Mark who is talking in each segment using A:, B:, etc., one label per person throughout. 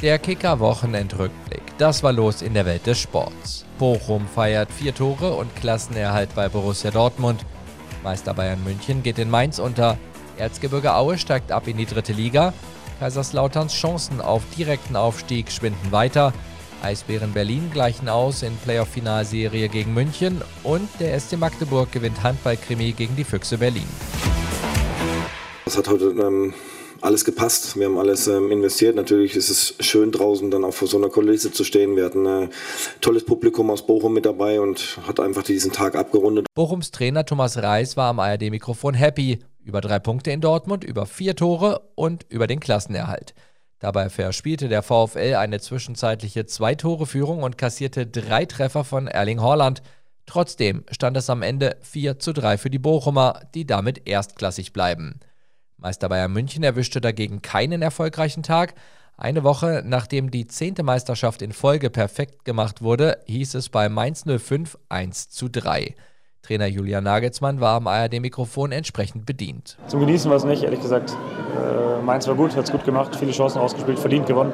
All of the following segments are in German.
A: Der Kicker-Wochenendrückblick. Das war los in der Welt des Sports. Bochum feiert vier Tore und Klassenerhalt bei Borussia Dortmund. Meister Bayern München geht in Mainz unter. Erzgebirge Aue steigt ab in die dritte Liga. Kaiserslauterns Chancen auf direkten Aufstieg schwinden weiter. Eisbären Berlin gleichen aus in Playoff-Finalserie gegen München und der SC Magdeburg gewinnt Handballkrimi gegen die Füchse Berlin.
B: Das hat heute ähm, alles gepasst. Wir haben alles ähm, investiert. Natürlich ist es schön draußen dann auch vor so einer Kulisse zu stehen. Wir hatten ein tolles Publikum aus Bochum mit dabei und hat einfach diesen Tag abgerundet.
A: Bochums Trainer Thomas Reis war am ARD-Mikrofon happy. Über drei Punkte in Dortmund, über vier Tore und über den Klassenerhalt. Dabei verspielte der VfL eine zwischenzeitliche Zwei-Tore-Führung und kassierte drei Treffer von Erling Haaland. Trotzdem stand es am Ende 4 zu 3 für die Bochumer, die damit erstklassig bleiben. Meister Bayern München erwischte dagegen keinen erfolgreichen Tag. Eine Woche nachdem die zehnte Meisterschaft in Folge perfekt gemacht wurde, hieß es bei Mainz 05 1 zu 3. Trainer Julian Nagelsmann war am ARD-Mikrofon entsprechend bedient.
C: Zum Genießen war es nicht, ehrlich gesagt. Äh, Mainz war gut, hat es gut gemacht, viele Chancen ausgespielt, verdient gewonnen.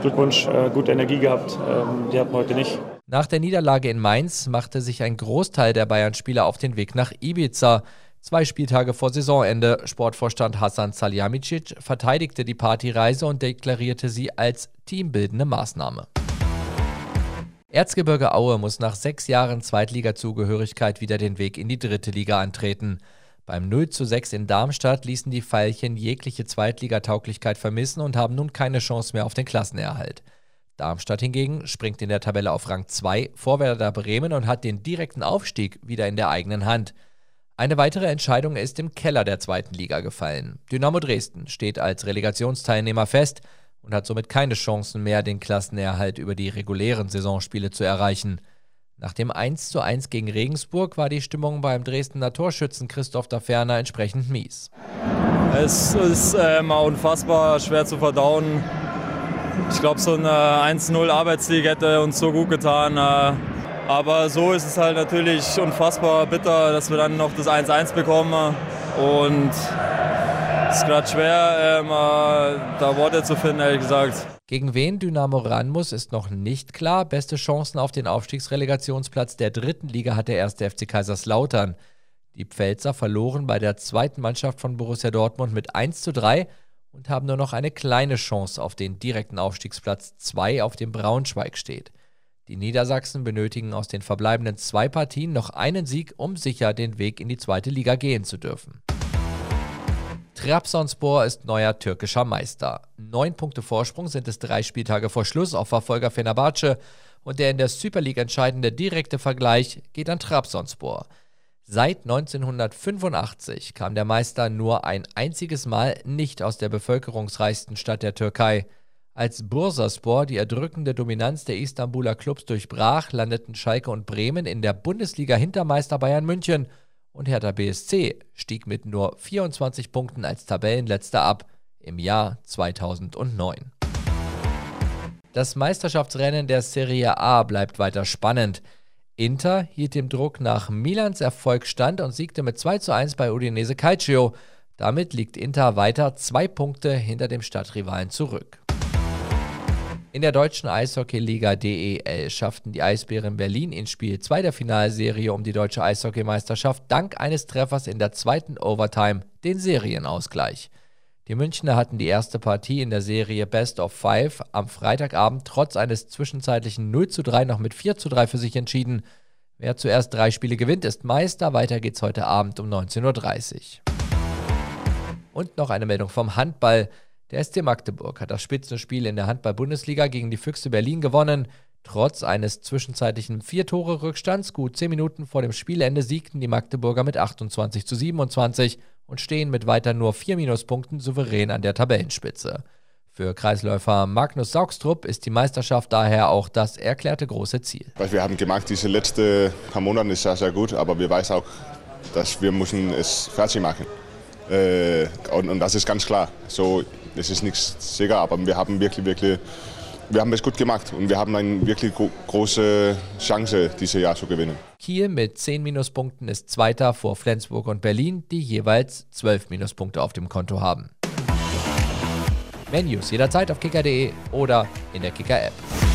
C: Glückwunsch, äh, gute Energie gehabt. Ähm, die hatten wir heute nicht.
A: Nach der Niederlage in Mainz machte sich ein Großteil der Bayern-Spieler auf den Weg nach Ibiza. Zwei Spieltage vor Saisonende. Sportvorstand Hassan Salihamidzic verteidigte die Partyreise und deklarierte sie als teambildende Maßnahme. Erzgebirge Aue muss nach sechs Jahren Zweitligazugehörigkeit wieder den Weg in die dritte Liga antreten. Beim 0 zu 6 in Darmstadt ließen die Veilchen jegliche Zweitligatauglichkeit vermissen und haben nun keine Chance mehr auf den Klassenerhalt. Darmstadt hingegen springt in der Tabelle auf Rang 2 vor Werder Bremen und hat den direkten Aufstieg wieder in der eigenen Hand. Eine weitere Entscheidung ist im Keller der zweiten Liga gefallen. Dynamo Dresden steht als Relegationsteilnehmer fest und hat somit keine Chancen mehr, den Klassenerhalt über die regulären Saisonspiele zu erreichen. Nach dem 1:1 gegen Regensburg war die Stimmung beim Dresdner Torschützen Christoph Daferner entsprechend mies.
D: Es ist immer unfassbar schwer zu verdauen. Ich glaube, so eine 1-0 Arbeitssieg hätte uns so gut getan. Äh, aber so ist es halt natürlich unfassbar bitter, dass wir dann noch das 1-1 bekommen. Und es ist gerade schwer, ähm, äh, da Worte zu finden, ehrlich gesagt.
A: Gegen wen Dynamo ran muss, ist noch nicht klar. Beste Chancen auf den Aufstiegsrelegationsplatz der dritten Liga hat der erste FC Kaiserslautern. Die Pfälzer verloren bei der zweiten Mannschaft von Borussia Dortmund mit 1 zu 3 und haben nur noch eine kleine Chance auf den direkten Aufstiegsplatz 2, auf dem Braunschweig steht. Die Niedersachsen benötigen aus den verbleibenden zwei Partien noch einen Sieg, um sicher den Weg in die zweite Liga gehen zu dürfen. Trabzonspor ist neuer türkischer Meister. Neun Punkte Vorsprung sind es drei Spieltage vor Schluss auf Verfolger Fenerbahce und der in der Super League entscheidende direkte Vergleich geht an Trabzonspor. Seit 1985 kam der Meister nur ein einziges Mal nicht aus der bevölkerungsreichsten Stadt der Türkei. Als Bursaspor die erdrückende Dominanz der Istanbuler Clubs durchbrach, landeten Schalke und Bremen in der Bundesliga Hintermeister Bayern München und Hertha BSC stieg mit nur 24 Punkten als Tabellenletzter ab im Jahr 2009. Das Meisterschaftsrennen der Serie A bleibt weiter spannend. Inter hielt dem Druck nach Milans Erfolg stand und siegte mit 2 zu 1 bei Udinese Calcio. Damit liegt Inter weiter zwei Punkte hinter dem Stadtrivalen zurück. In der deutschen Eishockeyliga DEL schafften die Eisbären Berlin in Spiel 2 der Finalserie um die deutsche Eishockeymeisterschaft dank eines Treffers in der zweiten Overtime den Serienausgleich. Die Münchner hatten die erste Partie in der Serie Best of Five am Freitagabend trotz eines zwischenzeitlichen 0 zu 3 noch mit 4 zu 3 für sich entschieden. Wer zuerst drei Spiele gewinnt, ist Meister. Weiter geht's heute Abend um 19.30 Uhr. Und noch eine Meldung vom Handball. Der SC Magdeburg hat das Spitzenspiel in der Handball-Bundesliga gegen die Füchse Berlin gewonnen. Trotz eines zwischenzeitlichen Vier-Tore-Rückstands, gut zehn Minuten vor dem Spielende, siegten die Magdeburger mit 28 zu 27 und stehen mit weiter nur vier Minuspunkten souverän an der Tabellenspitze. Für Kreisläufer Magnus Saugstrup ist die Meisterschaft daher auch das erklärte große Ziel.
E: Wir haben gemacht diese letzten paar Monate ist sehr, sehr gut, aber wir wissen auch, dass wir müssen es fertig machen. Äh, und, und das ist ganz klar. So, es ist nichts sicher, aber wir haben wirklich, wirklich, wir haben es gut gemacht und wir haben eine wirklich gro große Chance, dieses Jahr zu gewinnen.
A: Kiel mit 10 Minuspunkten ist Zweiter vor Flensburg und Berlin, die jeweils 12 Minuspunkte auf dem Konto haben. Mehr News jederzeit auf kicker.de oder in der Kicker-App.